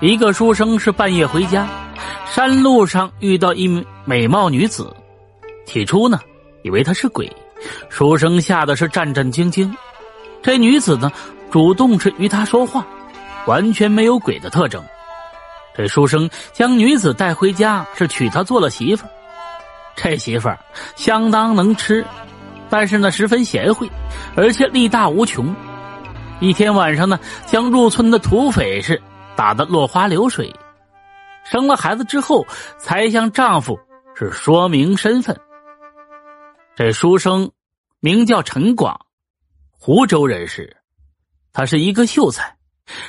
一个书生是半夜回家，山路上遇到一名美貌女子，起初呢，以为她是鬼，书生吓得是战战兢兢。这女子呢，主动是与他说话，完全没有鬼的特征。这书生将女子带回家，是娶她做了媳妇这媳妇儿相当能吃，但是呢，十分贤惠，而且力大无穷。一天晚上呢，将入村的土匪是打得落花流水。生了孩子之后，才向丈夫是说明身份。这书生名叫陈广，湖州人士，他是一个秀才。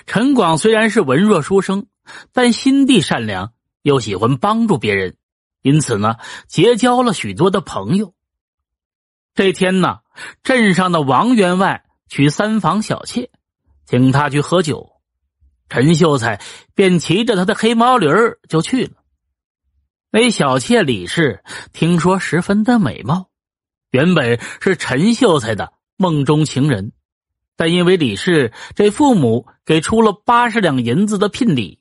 陈广虽然是文弱书生，但心地善良，又喜欢帮助别人，因此呢，结交了许多的朋友。这天呢，镇上的王员外。娶三房小妾，请他去喝酒，陈秀才便骑着他的黑毛驴就去了。那小妾李氏听说十分的美貌，原本是陈秀才的梦中情人，但因为李氏这父母给出了八十两银子的聘礼，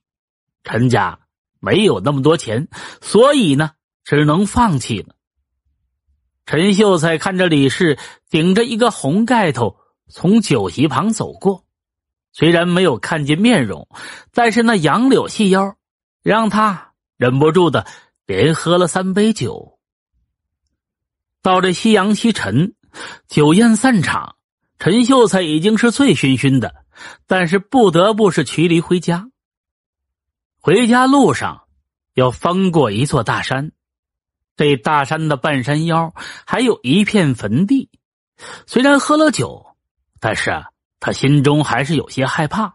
陈家没有那么多钱，所以呢只能放弃了。陈秀才看着李氏顶着一个红盖头。从酒席旁走过，虽然没有看见面容，但是那杨柳细腰，让他忍不住的连喝了三杯酒。到这夕阳西沉，酒宴散场，陈秀才已经是醉醺醺的，但是不得不是骑驴回家。回家路上要翻过一座大山，这大山的半山腰还有一片坟地。虽然喝了酒。但是啊，他心中还是有些害怕，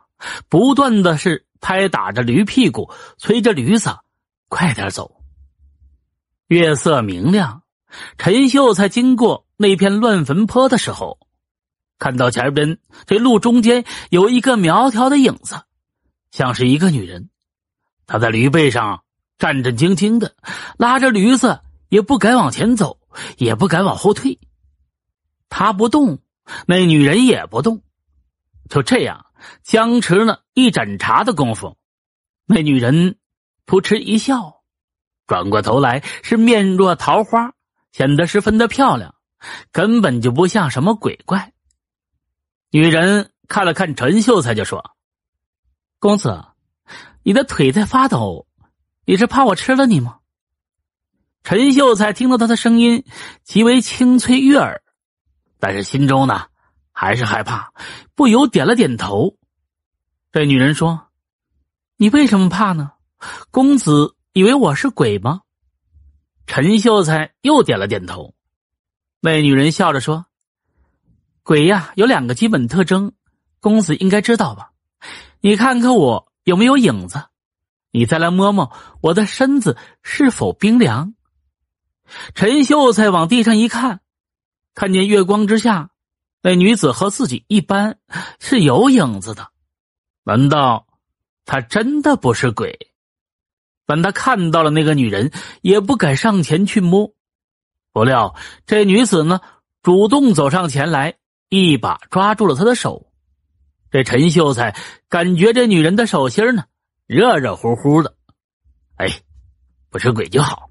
不断的是拍打着驴屁股，催着驴子快点走。月色明亮，陈秀才经过那片乱坟坡的时候，看到前边这路中间有一个苗条的影子，像是一个女人。他在驴背上战战兢兢的拉着驴子，也不敢往前走，也不敢往后退。他不动。那女人也不动，就这样僵持了一盏茶的功夫，那女人扑哧一笑，转过头来是面若桃花，显得十分的漂亮，根本就不像什么鬼怪。女人看了看陈秀才，就说：“公子，你的腿在发抖，你是怕我吃了你吗？”陈秀才听到他的声音极为清脆悦耳。但是心中呢，还是害怕，不由点了点头。这女人说：“你为什么怕呢？公子以为我是鬼吗？”陈秀才又点了点头。那女人笑着说：“鬼呀，有两个基本特征，公子应该知道吧？你看看我有没有影子？你再来摸摸我的身子是否冰凉？”陈秀才往地上一看。看见月光之下，那女子和自己一般是有影子的，难道她真的不是鬼？但他看到了那个女人，也不敢上前去摸。不料这女子呢，主动走上前来，一把抓住了他的手。这陈秀才感觉这女人的手心呢，热热乎乎的。哎，不是鬼就好。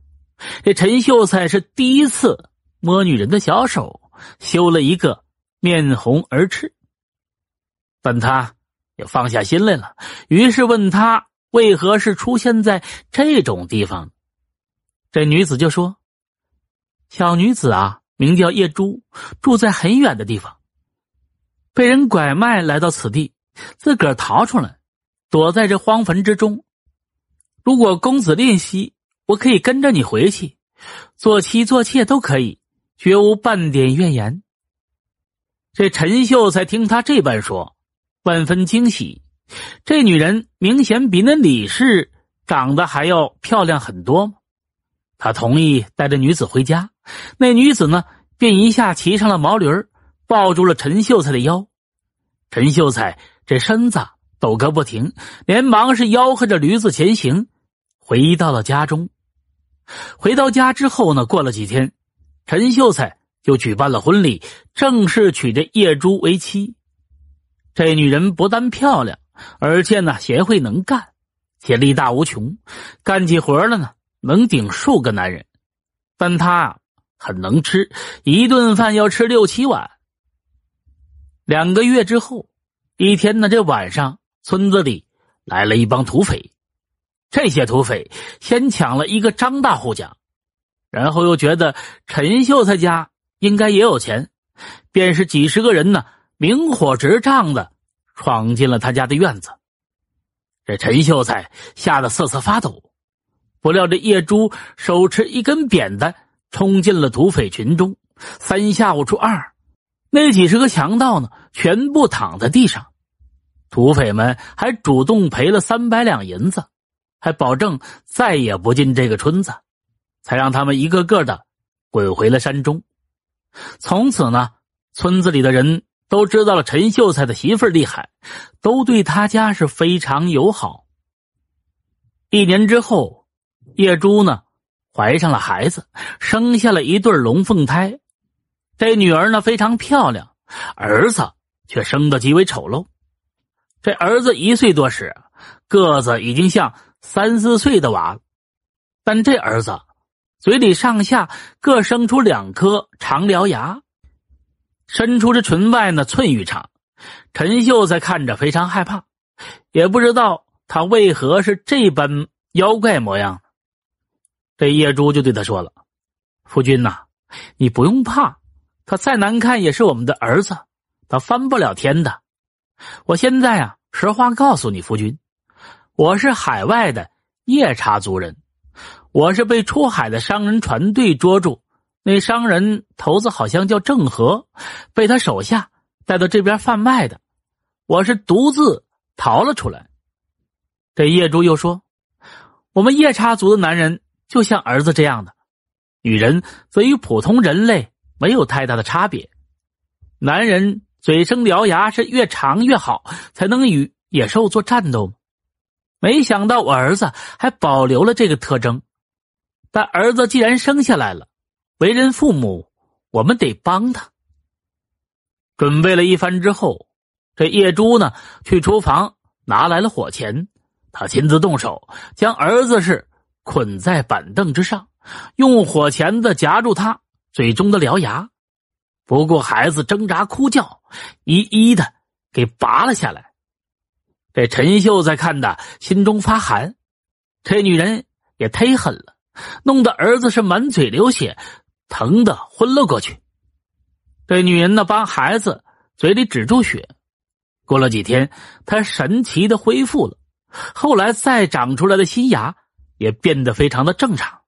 这陈秀才是第一次。摸女人的小手，修了一个面红耳赤。但他也放下心来了，于是问他为何是出现在这种地方。这女子就说：“小女子啊，名叫叶珠，住在很远的地方，被人拐卖来到此地，自个儿逃出来，躲在这荒坟之中。如果公子吝惜，我可以跟着你回去，做妻做妾都可以。”绝无半点怨言。这陈秀才听他这般说，万分惊喜。这女人明显比那李氏长得还要漂亮很多。他同意带着女子回家。那女子呢，便一下骑上了毛驴抱住了陈秀才的腰。陈秀才这身子抖个不停，连忙是吆喝着驴子前行，回到了家中。回到家之后呢，过了几天。陈秀才就举办了婚礼，正式娶这叶珠为妻。这女人不但漂亮，而且呢贤惠能干，且力大无穷，干起活了呢能顶数个男人。但他很能吃，一顿饭要吃六七碗。两个月之后，一天呢，这晚上村子里来了一帮土匪。这些土匪先抢了一个张大户家，然后又觉得陈秀才家应该也有钱，便是几十个人呢，明火执仗的闯进了他家的院子。这陈秀才吓得瑟瑟发抖，不料这叶珠手持一根扁担冲进了土匪群中，三下五除二，那几十个强盗呢，全部躺在地上。土匪们还主动赔了三百两银子。还保证再也不进这个村子，才让他们一个个的滚回了山中。从此呢，村子里的人都知道了陈秀才的媳妇厉害，都对他家是非常友好。一年之后，叶珠呢怀上了孩子，生下了一对龙凤胎。这女儿呢非常漂亮，儿子却生得极为丑陋。这儿子一岁多时，个子已经像。三四岁的娃了，但这儿子嘴里上下各生出两颗长獠牙，伸出这唇外呢寸余长。陈秀才看着非常害怕，也不知道他为何是这般妖怪模样。这叶珠就对他说了：“夫君呐，你不用怕，他再难看也是我们的儿子，他翻不了天的。我现在啊，实话告诉你，夫君。”我是海外的夜叉族人，我是被出海的商人船队捉住，那商人头子好像叫郑和，被他手下带到这边贩卖的，我是独自逃了出来。这叶珠又说：“我们夜叉族的男人就像儿子这样的，女人则与普通人类没有太大的差别。男人嘴生獠牙是越长越好，才能与野兽做战斗。”没想到我儿子还保留了这个特征，但儿子既然生下来了，为人父母，我们得帮他。准备了一番之后，这叶珠呢去厨房拿来了火钳，他亲自动手将儿子是捆在板凳之上，用火钳子夹住他嘴中的獠牙。不顾孩子挣扎哭叫，一一的给拔了下来。这陈秀才看的心中发寒，这女人也忒狠了，弄得儿子是满嘴流血，疼的昏了过去。这女人呢，帮孩子嘴里止住血，过了几天，他神奇的恢复了。后来再长出来的新牙也变得非常的正常。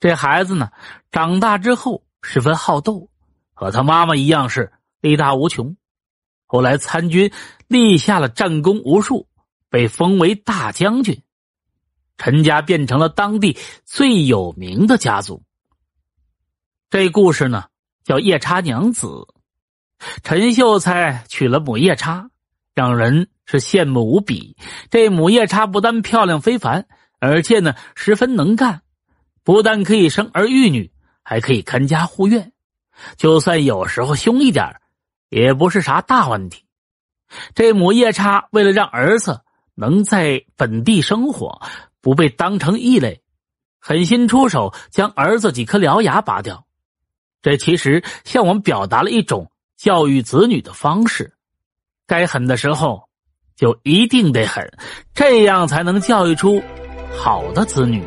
这孩子呢，长大之后十分好斗，和他妈妈一样是力大无穷。后来参军，立下了战功无数，被封为大将军。陈家变成了当地最有名的家族。这故事呢，叫夜叉娘子。陈秀才娶了母夜叉，让人是羡慕无比。这母夜叉不但漂亮非凡，而且呢十分能干，不但可以生儿育女，还可以看家护院。就算有时候凶一点也不是啥大问题。这母夜叉为了让儿子能在本地生活，不被当成异类，狠心出手将儿子几颗獠牙拔掉。这其实向我们表达了一种教育子女的方式：该狠的时候就一定得狠，这样才能教育出好的子女。